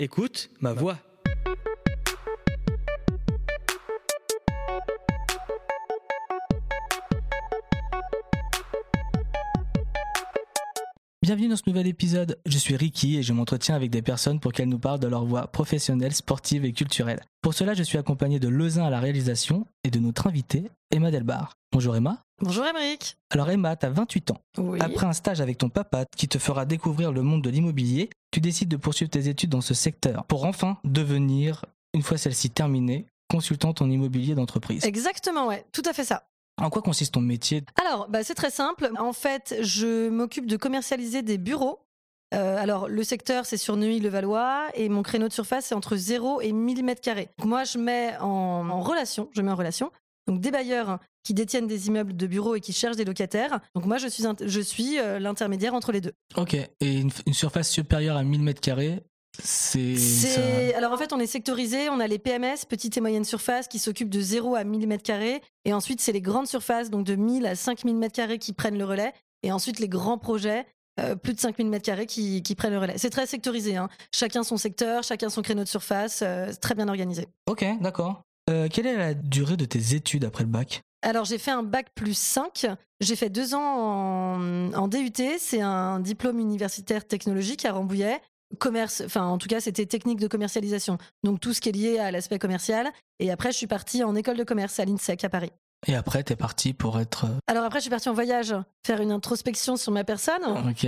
Écoute ma voix. Bienvenue dans ce nouvel épisode. Je suis Ricky et je m'entretiens avec des personnes pour qu'elles nous parlent de leur voie professionnelle, sportive et culturelle. Pour cela, je suis accompagné de Lezin à la réalisation et de notre invitée, Emma Delbar. Bonjour Emma. Bonjour Émeric. Alors Emma, tu as 28 ans. Oui. Après un stage avec ton papa qui te fera découvrir le monde de l'immobilier, tu décides de poursuivre tes études dans ce secteur pour enfin devenir, une fois celle-ci terminée, consultante en immobilier d'entreprise. Exactement, ouais, tout à fait ça. En quoi consiste ton métier? Alors, bah, c'est très simple. En fait, je m'occupe de commercialiser des bureaux. Euh, alors, le secteur, c'est sur Neuilly-le-Valois et mon créneau de surface, c'est entre 0 et 1000 mètres carrés. Donc, moi, je mets en, en relation, je mets en relation donc des bailleurs qui détiennent des immeubles de bureaux et qui cherchent des locataires. Donc moi, je suis, je suis euh, l'intermédiaire entre les deux. Ok, et une, une surface supérieure à 1000 mètres carrés, c'est... Alors en fait on est sectorisé, on a les PMS, petites et moyennes surfaces, qui s'occupent de 0 à 1000 mètres carrés, et ensuite c'est les grandes surfaces, donc de 1000 à 5000 mètres carrés qui prennent le relais, et ensuite les grands projets. euh, plus de 5000 mètres carrés qui, qui prennent le relais. C'est très sectorisé, hein. chacun son secteur, chacun son créneau de surface, euh, très bien organisé. Ok, d'accord. Euh, quelle est la durée de tes études après le bac? Alors j'ai fait un bac plus 5, j'ai fait deux ans en, en DUT, c'est un diplôme universitaire technologique à Rambouillet. Commerce, enfin en tout cas c'était technique de commercialisation, donc tout ce qui est lié à l'aspect commercial. Et après je suis partie en école de commerce à l'INSEC à Paris. Et après, t'es parti pour être... euh, Alors après je suis partie en voyage, faire une introspection sur ma personne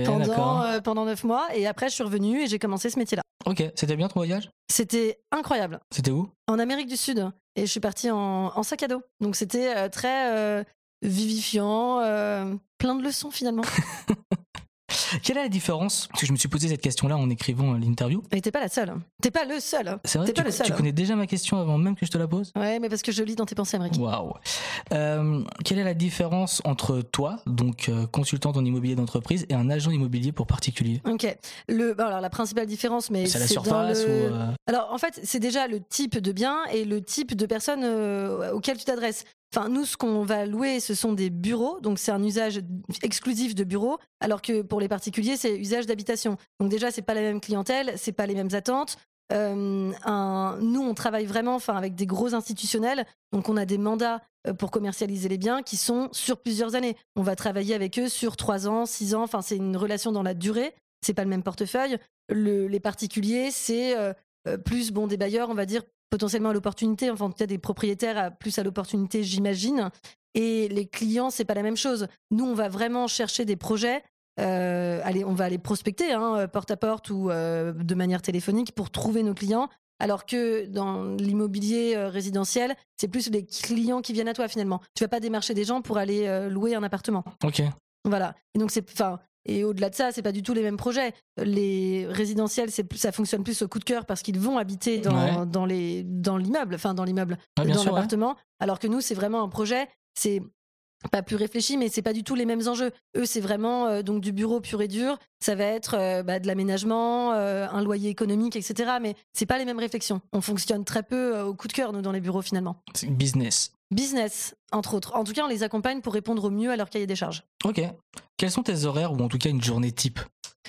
pendant, euh, pendant neuf mois, et après je suis revenue et j'ai commencé ce métier-là. Ok, c'était bien ton voyage? C'était incroyable. C'était où? En Amérique du Sud et je suis partie en, en sac à dos. Donc c'était euh, très euh, vivifiant, plein de leçons finalement. Quelle est la différence Parce que je me suis posé cette question-là en écrivant euh, l'interview? Et t'es pas la seule. T'es pas le seul. C'est vrai, T'es tu, pas le seul. tu connais déjà ma question avant même que je te la pose? Ouais, mais parce que je lis dans tes pensées, Amérique. Waouh. Euh, quelle est la différence entre toi, donc euh, consultante en immobilier d'entreprise, et un agent immobilier pour particulier? Ok. Le, bon, alors la principale différence, mais C'est la dans surface le- ou euh, Alors en fait, c'est déjà le type de bien et le type de personne euh, auquel tu t'adresses. Enfin, nous, ce qu'on va louer, ce sont des bureaux, donc c'est un usage exclusif de bureaux, alors que pour les particuliers, c'est usage d'habitation. Donc déjà, c'est pas la même clientèle, c'est pas les mêmes attentes. Euh, nous, on travaille vraiment, enfin, avec des gros institutionnels, donc on a des mandats euh, pour commercialiser les biens qui sont sur plusieurs années. On va travailler avec eux sur trois ans, six ans. Enfin, c'est une relation dans la durée. C'est pas le même portefeuille. Le- les particuliers, c'est euh, plus bon des bailleurs, on va dire potentiellement à l'opportunité, enfin peut-être des propriétaires à, plus à l'opportunité, j'imagine. Et les clients, c'est pas la même chose. Nous, on va vraiment chercher des projets. euh, allez, on va aller prospecter, hein, porte à porte ou euh, de manière téléphonique pour trouver nos clients. Alors que dans l'immobilier euh, résidentiel, c'est plus les clients qui viennent à toi finalement. Tu vas pas démarcher des gens pour aller euh, louer un appartement. Ok. Voilà. Et donc c'est, enfin, et au-delà de ça, c'est pas du tout les mêmes projets. Les résidentiels, ça fonctionne plus au coup de cœur parce qu'ils vont habiter dans, Ouais. dans les dans l'immeuble, enfin dans l'immeuble, Ouais, dans ouais. l'appartement. Alors que nous, c'est vraiment un projet. C'est pas plus réfléchi, mais c'est pas du tout les mêmes enjeux. Eux, c'est vraiment euh, donc du bureau pur et dur. Ça va être euh, bah, de l'aménagement, euh, un loyer économique, etc. Mais c'est pas les mêmes réflexions. On fonctionne très peu au coup de cœur nous dans les bureaux finalement. C'est business. Business, entre autres. En tout cas, on les accompagne pour répondre au mieux à leur cahier des charges. Ok. Quels sont tes horaires ou en tout cas une journée type?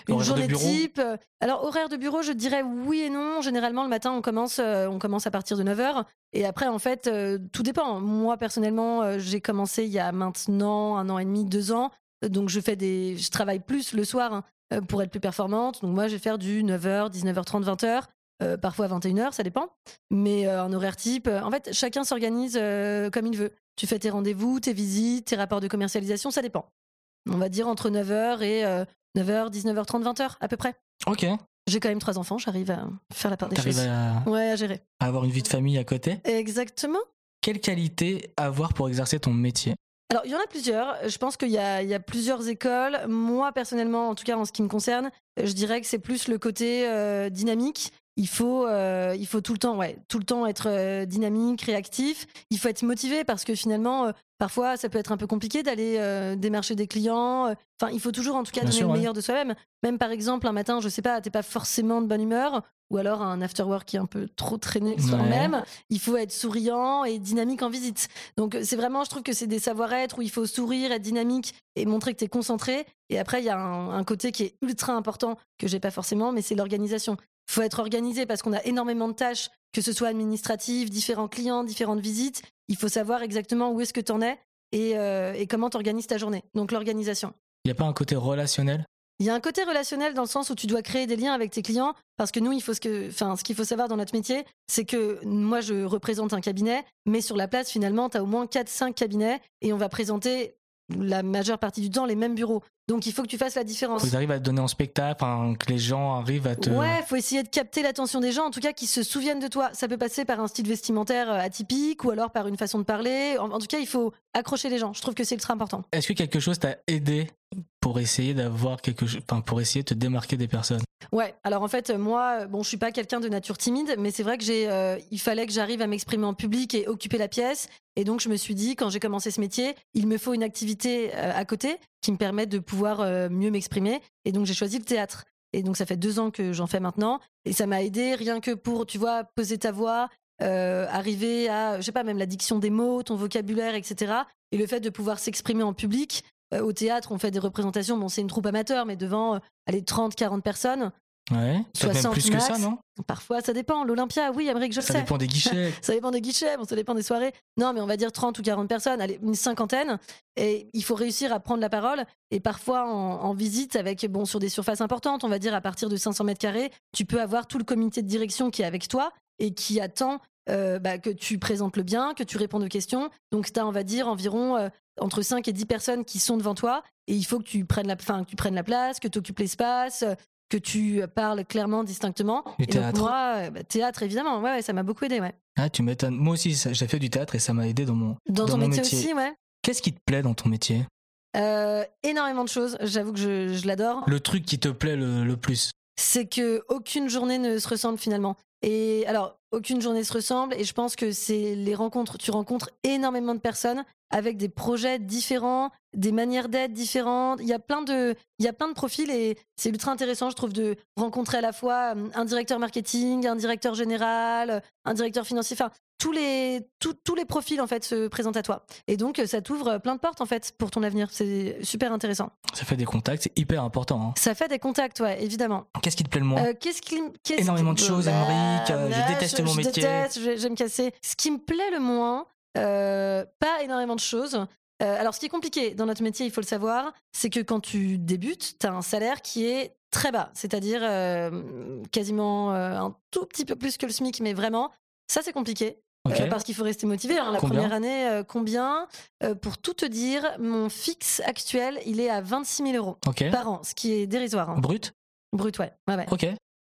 Une journée type. euh, Alors, horaire de bureau, je dirais oui et non. Généralement, le matin, on commence, euh, on commence à partir de 9h. Et après, en fait, euh, tout dépend. Moi, personnellement, j'ai commencé il y a maintenant un an et demi, deux ans. Donc, je, fais des... je travaille plus le soir hein, pour être plus performante. Donc, moi, je vais faire du 9h, 19h30, 20h. euh, parfois 21h, ça dépend. Mais euh, un horaire type, euh, en fait, chacun s'organise comme il veut. Tu fais tes rendez-vous, tes visites, tes rapports de commercialisation, ça dépend. On va dire entre 9h et 9h, 19h30, 20h à peu près. Ok. J'ai quand même trois enfants, j'arrive à faire la part des choses. à, Ouais, à gérer. à avoir une vie de famille à côté? Exactement. Quelle qualité avoir pour exercer ton métier? Alors, il y en a plusieurs. Je pense qu'il y a, il y a plusieurs écoles. Moi, personnellement, en tout cas en ce qui me concerne, je dirais que c'est plus le côté euh, dynamique. Il faut, euh, il faut tout le temps, ouais, tout le temps être euh, dynamique, réactif. Il faut être motivé parce que finalement, euh, parfois, ça peut être un peu compliqué d'aller démarcher des clients. Enfin, il faut toujours, en tout cas, Bien donner sûr, le ouais. meilleur de soi-même. Même par exemple, un matin, je sais pas, t'es pas forcément de bonne humeur, ou alors un after work qui est un peu trop traîné Ouais. soi-même. Il faut être souriant et dynamique en visite. Donc c'est vraiment, je trouve que c'est des savoir-être où il faut sourire, être dynamique et montrer que tu es concentré. Et après, il y a un, un côté qui est ultra important que j'ai pas forcément, mais c'est l'organisation. Faut être organisé parce qu'on a énormément de tâches, que ce soit administratives, différents clients, différentes visites. Il faut savoir exactement où est-ce que tu en es et, euh, et comment tu organises ta journée. Donc l'organisation. Il n'y a pas un côté relationnel? Il y a un côté relationnel dans le sens où tu dois créer des liens avec tes clients parce que nous, il faut ce que, enfin, ce qu'il faut savoir dans notre métier, c'est que moi, je représente un cabinet, mais sur la place, finalement, tu as au moins 4-5 cabinets et on va présenter la majeure partie du temps les mêmes bureaux. Donc il faut que tu fasses la différence. Faut que tu arrives à te donner en spectacle, que les gens arrivent à te. Ouais, faut essayer de capter l'attention des gens, en tout cas qui se souviennent de toi. Ça peut passer par un style vestimentaire euh, atypique ou alors par une façon de parler. En, en tout cas, il faut accrocher les gens. Je trouve que c'est ultra important. Est-ce que quelque chose t'a aidé pour essayer d'avoir quelque chose, enfin, pour essayer de te démarquer des personnes? Ouais, alors en fait, moi, bon, je suis pas quelqu'un de nature timide, mais c'est vrai que j'ai, euh, il fallait que j'arrive à m'exprimer en public et occuper la pièce. Et donc, je me suis dit, quand j'ai commencé ce métier, il me faut une activité euh, à côté qui me permette de pouvoir euh, mieux m'exprimer. Et donc, j'ai choisi le théâtre. Et donc, ça fait deux ans que j'en fais maintenant. Et ça m'a aidé rien que pour, tu vois, poser ta voix, euh, arriver à, je sais pas, même la diction des mots, ton vocabulaire, etc. Et le fait de pouvoir s'exprimer en public. Euh, au théâtre, on fait des représentations, bon, c'est une troupe amateur, mais devant, euh, allez, 30, 40 personnes. Ouais. Peut-être même 60 plus que max. ça, non? Parfois, ça dépend. L'Olympia, oui, Amérique, je le Ça sais. dépend des guichets. Ça dépend des guichets, bon, ça dépend des soirées. Non, mais on va dire 30 ou 40 personnes, allez, une cinquantaine. Et il faut réussir à prendre la parole. Et parfois, en, en visite, avec, bon, sur des surfaces importantes, on va dire à partir de 500 mètres carrés, tu peux avoir tout le comité de direction qui est avec toi et qui attend euh, bah, que tu présentes le bien, que tu répondes aux questions. Donc, tu as, on va dire, environ euh, entre 5 et 10 personnes qui sont devant toi. Et il faut que tu prennes la, fin, que tu prennes la place, que tu occupes l'espace, euh, que tu parles clairement, distinctement. Du et théâtre. donc, moi, bah, théâtre, évidemment, ouais, ouais, ça m'a beaucoup aidé, ouais. Ah, tu m'étonnes. Moi aussi, j'ai fait du théâtre et ça m'a aidé dans mon. Dans, Dans ton mon métier, métier. aussi, ouais. Qu'est-ce qui te plaît dans ton métier? Énormément de choses. J'avoue que je, je l'adore. Le truc qui te plaît le, le plus C'est que aucune journée ne se ressemble finalement. Et alors, aucune journée se ressemble. Et je pense que c'est les rencontres. Tu rencontres énormément de personnes avec des projets différents, des manières d'être différentes. Il y a plein de, il y a plein de profils et c'est ultra intéressant, je trouve, de rencontrer à la fois euh, un directeur marketing, un directeur général, un directeur financier. Enfin, tous les, tous- tous les profils en fait se présentent à toi. Et donc, ça t'ouvre plein de portes en fait pour ton avenir. C'est super intéressant. Ça fait des contacts, c'est hyper important. hein. Ça fait des contacts, ouais, évidemment. Qu'est-ce qui te plaît le moins? Euh, qu'est-ce qui, qu'est-ce Énormément qui- de choses, Bah, Émeric, euh, je déteste je- mon je métier. déteste, je je vais me casser. Ce qui me plaît le moins, euh, pas énormément de choses. Euh, alors, ce qui est compliqué dans notre métier, il faut le savoir, c'est que quand tu débutes, tu as un salaire qui est très bas, c'est-à-dire euh, quasiment euh, un tout petit peu plus que le SMIC, mais vraiment, ça c'est compliqué. Euh, parce qu'il faut rester motivé. Alors, la Combien première année, euh, combien? Euh, Pour tout te dire, mon fixe actuel, il est à 26 000 euros par an, ce qui est dérisoire. hein. Brut? Brut, ouais. ouais.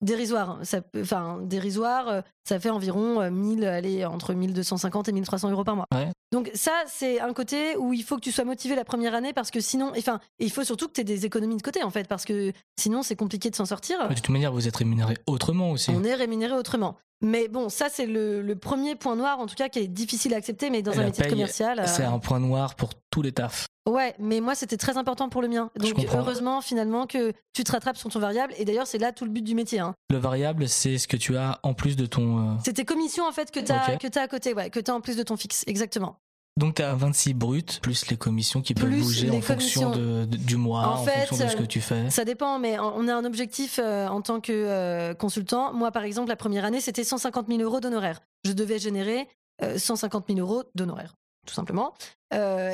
Dérisoire, hein. ça enfin dérisoire, ça fait environ euh, 1000, allez, entre 1250 et 1300 euros par mois. Ouais. Donc ça, c'est un côté où il faut que tu sois motivé la première année parce que sinon, enfin, il faut surtout que tu aies des économies de côté en fait parce que sinon c'est compliqué de s'en sortir. De toute manière, vous êtes rémunéré autrement aussi. On est rémunéré autrement. Mais bon, ça c'est le, le premier point noir en tout cas qui est difficile à accepter, mais dans Et un métier paye, commercial. euh, C'est un point noir pour tous les tafs. Ouais, mais moi c'était très important pour le mien. Donc heureusement finalement que tu te rattrapes sur ton variable et d'ailleurs c'est là tout le but du métier. hein. Le variable, c'est ce que tu as en plus de ton. euh, C'est tes commissions en fait que tu as, t'as à côté, ouais, que tu as en plus de ton fixe, exactement. Donc, tu as 26 bruts, plus les commissions qui peuvent Plus bouger en fonction de, de- du mois, En en, fait, fonction de ce euh, que tu fais. Ça dépend, mais on a un objectif euh, en tant que euh, consultant. Moi, par exemple, la première année, c'était 150 000 euros d'honoraires. Je devais générer euh, 150 000 euros d'honoraires, tout simplement.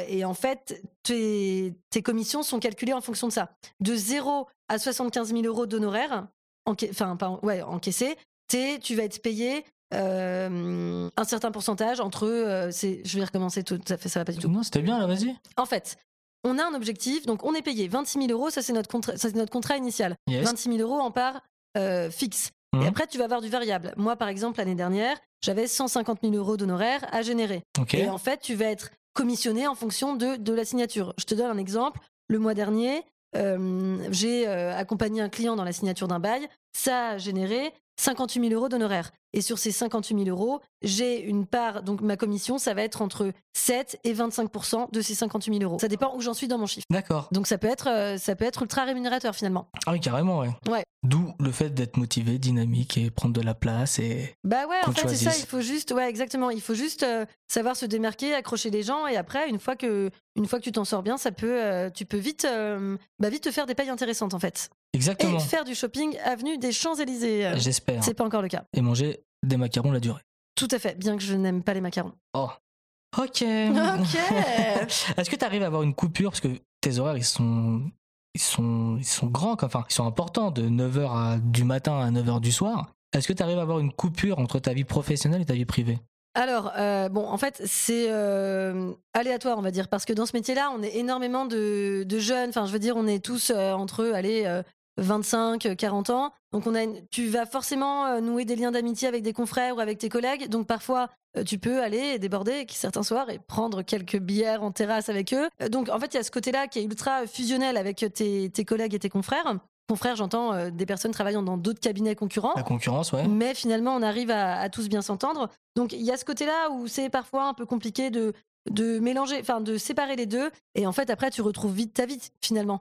Et en fait, tes, tes commissions sont calculées en fonction de ça. De 0 à 75 000 euros d'honoraires, enfin, ouais, encaissés, tu vas être payé euh, un certain pourcentage entre. euh, c'est- je vais recommencer tout, ça, fait, ça va pas du tout. Non, c'était bien, là, vas-y. En fait, on a un objectif, donc on est payé 26 000 euros, ça c'est notre, contrat- ça, c'est notre contrat initial. Yes. 26 000 euros en part euh, fixe. Et après, tu vas avoir du variable. Moi, par exemple, l'année dernière, j'avais 150 000 euros d'honoraires à générer. Et en fait, tu vas être commissionné en fonction de, de la signature. Je te donne un exemple. Le mois dernier, euh, j'ai accompagné un client dans la signature d'un bail. Ça a généré 58 000 euros d'honoraires. Et sur ces 58 000 euros, j'ai une part, donc ma commission, ça va être entre 7 et 25% de ces 58 000 euros. Ça dépend où j'en suis dans mon chiffre. D'accord. Donc ça peut être, euh, ça peut être ultra rémunérateur finalement. Ah oui, carrément, ouais. Ouais. D'où le fait d'être motivé, dynamique et prendre de la place. Et Bah ouais, en fait, c'est ça. Il faut juste, ouais, exactement. Il faut juste euh, savoir se démarquer, accrocher les gens, et après, une fois que, une fois que tu t'en sors bien, ça peut, euh, tu peux vite, euh, bah vite te faire des payes intéressantes en fait. Exactement. et faire du shopping avenue des Champs-Élysées. J'espère. C'est pas encore le cas. Et manger des macarons la durée. Tout à fait, bien que je n'aime pas les macarons. Oh. Ok. Ok. Est-ce que tu arrives à avoir une coupure? Parce que tes horaires ils sont ils sont ils sont grands enfin ils sont importants de 9h à, du matin à 9h du soir. Est-ce que tu arrives à avoir une coupure entre ta vie professionnelle et ta vie privée? Alors, euh, bon, en fait, c'est euh, aléatoire, on va dire, parce que dans ce métier-là, on est énormément de, de jeunes. Enfin, je veux dire, on est tous euh, entre, allez, euh, 25, 40 ans. Donc, on a une- tu vas forcément euh, nouer des liens d'amitié avec des confrères ou avec tes collègues. Donc, parfois, euh, tu peux aller déborder certains soirs et prendre quelques bières en terrasse avec eux. Euh, Donc, en fait, il y a ce côté-là qui est ultra fusionnel avec tes, tes collègues et tes confrères. Confrères, j'entends euh, des personnes travaillant dans d'autres cabinets concurrents. La concurrence, ouais. Mais finalement, on arrive à, à tous bien s'entendre. Donc, il y a ce côté-là où c'est parfois un peu compliqué de, de mélanger, enfin, de séparer les deux. Et en fait, après, tu retrouves vite ta vie, finalement.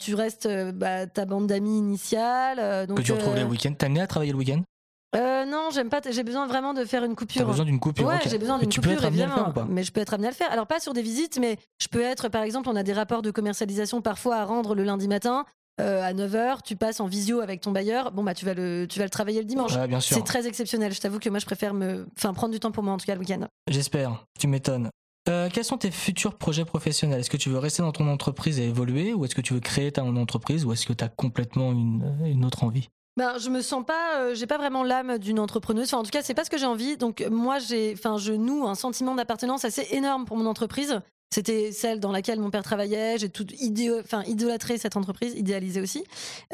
Tu restes euh, bah, ta bande d'amis initiale. euh, donc, que tu retrouves euh, les week-ends. T'as amené à travailler le week-end? Euh, non, j'aime pas. J'ai besoin vraiment de faire une T'as coupure. besoin d'une coupure Ouais, ok. j'ai besoin Mais d'une tu coupure, peux être amené à le évidemment. faire ou pas? Mais je peux être amené à le faire. Alors, pas sur des visites, mais je peux être, par exemple, on a des rapports de commercialisation parfois à rendre le lundi matin. euh, à 9h, tu passes en visio avec ton bailleur. Bon, bah, tu vas le, tu vas le travailler le dimanche. Ouais, bien sûr. C'est très exceptionnel. Je t'avoue que moi, je préfère me, enfin, prendre du temps pour moi, en tout cas, le week-end. J'espère. Tu m'étonnes. Euh, quels sont tes futurs projets professionnels? Est-ce que tu veux rester dans ton entreprise et évoluer ou est-ce que tu veux créer ta entreprise ou est-ce que tu as complètement une, une autre envie? Ben, je me sens pas, euh, j'ai pas vraiment l'âme d'une entrepreneuse. Enfin, en tout cas, c'est pas ce que j'ai envie. Donc, moi, j'ai, enfin, je noue un sentiment d'appartenance assez énorme pour mon entreprise. C'était celle dans laquelle mon père travaillait. J'ai tout idéo- enfin, idolâtré cette entreprise, idéalisé aussi.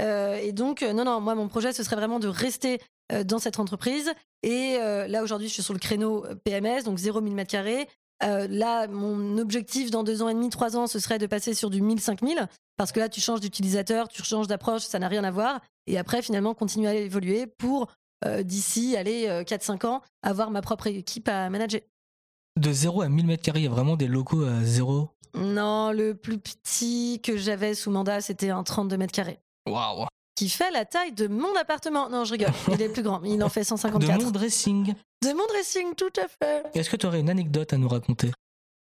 Euh, et donc, euh, non, non, moi, mon projet, ce serait vraiment de rester euh, dans cette entreprise. Et euh, là, aujourd'hui, je suis sur le créneau euh, PMS, donc 0 1000 mètres carrés. Euh, là, mon objectif dans deux ans et demi, trois ans, ce serait de passer sur du 1000, 5000. Parce que là, tu changes d'utilisateur, tu changes d'approche, ça n'a rien à voir. Et après, finalement, continuer à évoluer pour, euh, d'ici, aller 4-5 ans, avoir ma propre équipe à manager. De 0 à 1000 mètres carrés, il y a vraiment des locaux à 0. Non, le plus petit que j'avais sous mandat, c'était un 32 mètres carrés. Waouh Qui fait la taille de mon appartement. Non, je rigole. Il est plus grand. Il en fait De 154. mon dressing. De mon dressing, tout à fait. Est-ce que tu aurais une anecdote à nous raconter?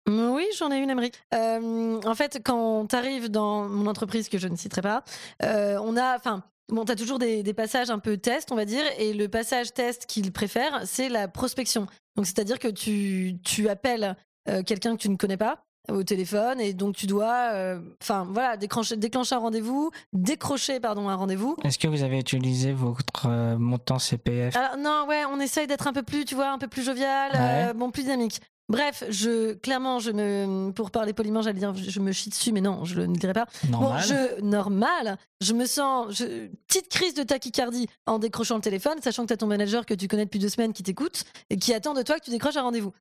Oui, j'en ai une, Amérique. Euh, en fait, quand tu arrives dans mon entreprise, que je ne citerai pas, euh, on a. Enfin, bon, tu as toujours des, des passages un peu test, on va dire, et le passage test qu'il préfère, c'est la prospection. Donc, c'est-à-dire que tu, tu appelles euh, quelqu'un que tu ne connais pas au téléphone et donc tu dois euh, enfin voilà déclencher, déclencher un rendez-vous décrocher pardon un rendez-vous Est-ce que vous avez utilisé votre euh, montant CPF alors non, ouais, on essaye d'être un peu plus, tu vois, un peu plus jovial, euh, bon, plus dynamique. Bref, je clairement, je me, pour parler poliment, j'allais dire, je me chie dessus, mais non, je ne le dirai pas. Normal. Bon, je normal, je me sens je, petite crise de tachycardie en décrochant le téléphone, sachant que tu as ton manager que tu connais depuis deux semaines qui t'écoute et qui attend de toi que tu décroches un rendez-vous.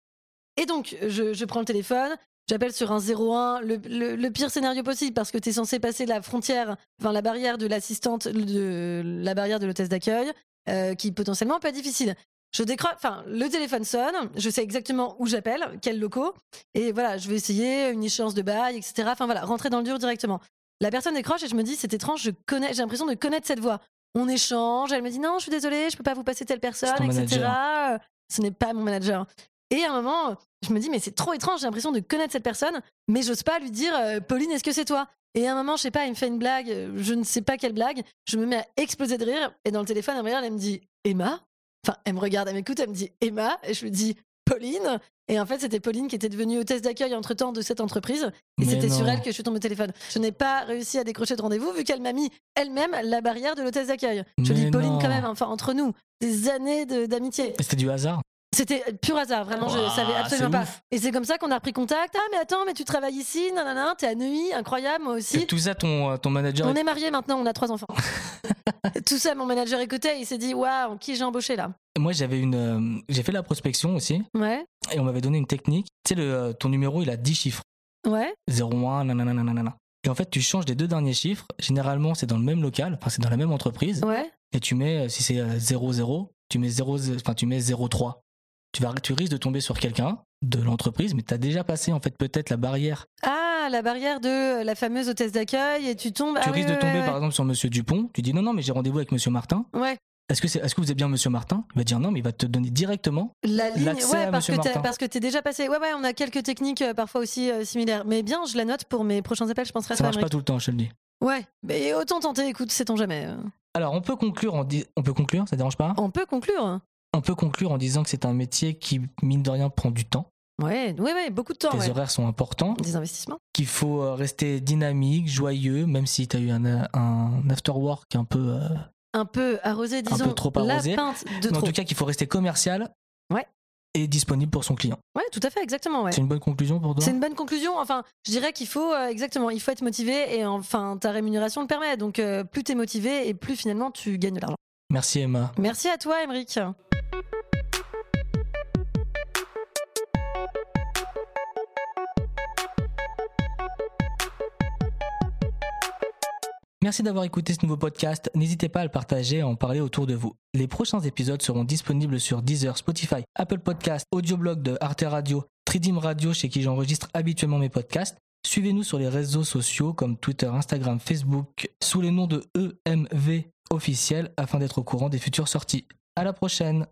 Et donc, je, je prends le téléphone. J'appelle sur un 01, le, le- le pire scénario possible parce que tu es censé passer la frontière, enfin la barrière de l'assistante, de la barrière de l'hôtesse d'accueil, euh, qui potentiellement peut être difficile. Je décroche, enfin le téléphone sonne, je sais exactement où j'appelle, quels locaux, et voilà, je vais essayer une échéance de bail, etc. Enfin voilà, rentrer dans le dur directement. La personne décroche et je me dis c'est étrange, je connais, j'ai l'impression de connaître cette voix. On échange, elle me dit non, je suis désolée, je peux pas vous passer telle personne, etc. manager. Euh, Ce n'est pas mon manager. Et à un moment, je me dis mais c'est trop étrange, j'ai l'impression de connaître cette personne, mais j'ose pas lui dire euh, Pauline, est-ce que c'est toi? Et à un moment, je sais pas, il me fait une blague, euh, je ne sais pas quelle blague, je me mets à exploser de rire et dans le téléphone, elle me regarde, elle me dit Emma? Enfin, elle me regarde, elle m'écoute, elle me dit Emma? Et je lui dis Pauline? Et en fait, c'était Pauline qui était devenue hôtesse d'accueil entre temps de cette entreprise. Et c'était sur elle que je suis tombée au téléphone. Je n'ai pas réussi à décrocher de rendez-vous vu qu'elle m'a mis elle-même la barrière de l'hôtesse d'accueil. Je Mais dis Pauline non. quand même, enfin entre nous, des années d'amitié. C'était du hasard? C'était pur hasard, vraiment, je Ouah, savais absolument c'est pas. ouf. Et c'est comme ça qu'on a repris contact. Ah, mais attends, mais tu travailles ici, nanana, t'es à Neuilly, incroyable, moi aussi. Et tout ça, ton, euh, ton manager. On est mariés maintenant, on a trois enfants. Tout ça, mon manager écoutait, il s'est dit Waouh, qui j'ai embauché là? Moi, j'avais une. euh, J'ai fait la prospection aussi Ouais, et on m'avait donné une technique. Tu sais, le, euh, ton numéro, il a 10 chiffres. ouais, 01, nanana, nanana. Et en fait, tu changes les deux derniers chiffres. Généralement, c'est dans le même local, enfin, c'est dans la même entreprise. ouais. Et tu mets, euh, si c'est euh, 00, tu mets 0, enfin, tu mets 03. Tu, vas, tu risques de tomber sur quelqu'un de l'entreprise, mais tu as déjà passé, en fait, peut-être la barrière. Ah, la barrière de la fameuse hôtesse d'accueil et tu tombes. tu ah, oui, risques de tomber, ouais, par exemple, sur Monsieur Dupont. Tu dis non, non, mais j'ai rendez-vous avec Monsieur Martin. Ouais, Est-ce que, c'est, est-ce que vous êtes bien Monsieur Martin? Il va dire non, mais il va te donner directement. la ligne, ouais, à parce Monsieur que, parce que t'es déjà passé. Ouais, ouais, on a quelques techniques euh, parfois aussi euh, similaires. Mais bien, je la note pour mes prochains appels, je penserai à Ça ça. marche pas tout le temps, je te le dis. Ouais, mais autant tenter, écoute, sait-on jamais. Alors, on peut conclure en di- on peut conclure, ça dérange pas? On peut conclure. On peut conclure en disant que c'est un métier qui mine de rien prend du temps. Ouais, ouais, ouais, beaucoup de temps. Les ouais. horaires sont importants, Des investissements. qu'il faut euh, rester dynamique, joyeux, même si tu as eu un, un after work un peu euh, Un peu arrosé, disons. peu trop arrosé. La pinte de Mais en trop. tout cas, qu'il faut rester commercial Ouais. et disponible pour son client. Ouais, tout à fait, exactement. Ouais. C'est une bonne conclusion pour toi? C'est une bonne conclusion. Enfin, je dirais qu'il faut euh, exactement, il faut être motivé et enfin ta rémunération le permet. Donc euh, plus t'es motivé et plus finalement tu gagnes de l'argent. Merci Emma. Merci à toi, Emeric. Merci d'avoir écouté ce nouveau podcast. N'hésitez pas à le partager et à en parler autour de vous. Les prochains épisodes seront disponibles sur Deezer, Spotify, Apple Podcasts, Audioblog de Arte Radio, Tridim Radio chez qui j'enregistre habituellement mes podcasts. Suivez-nous sur les réseaux sociaux comme Twitter, Instagram, Facebook sous les noms de EMV officiel afin d'être au courant des futures sorties. À la prochaine!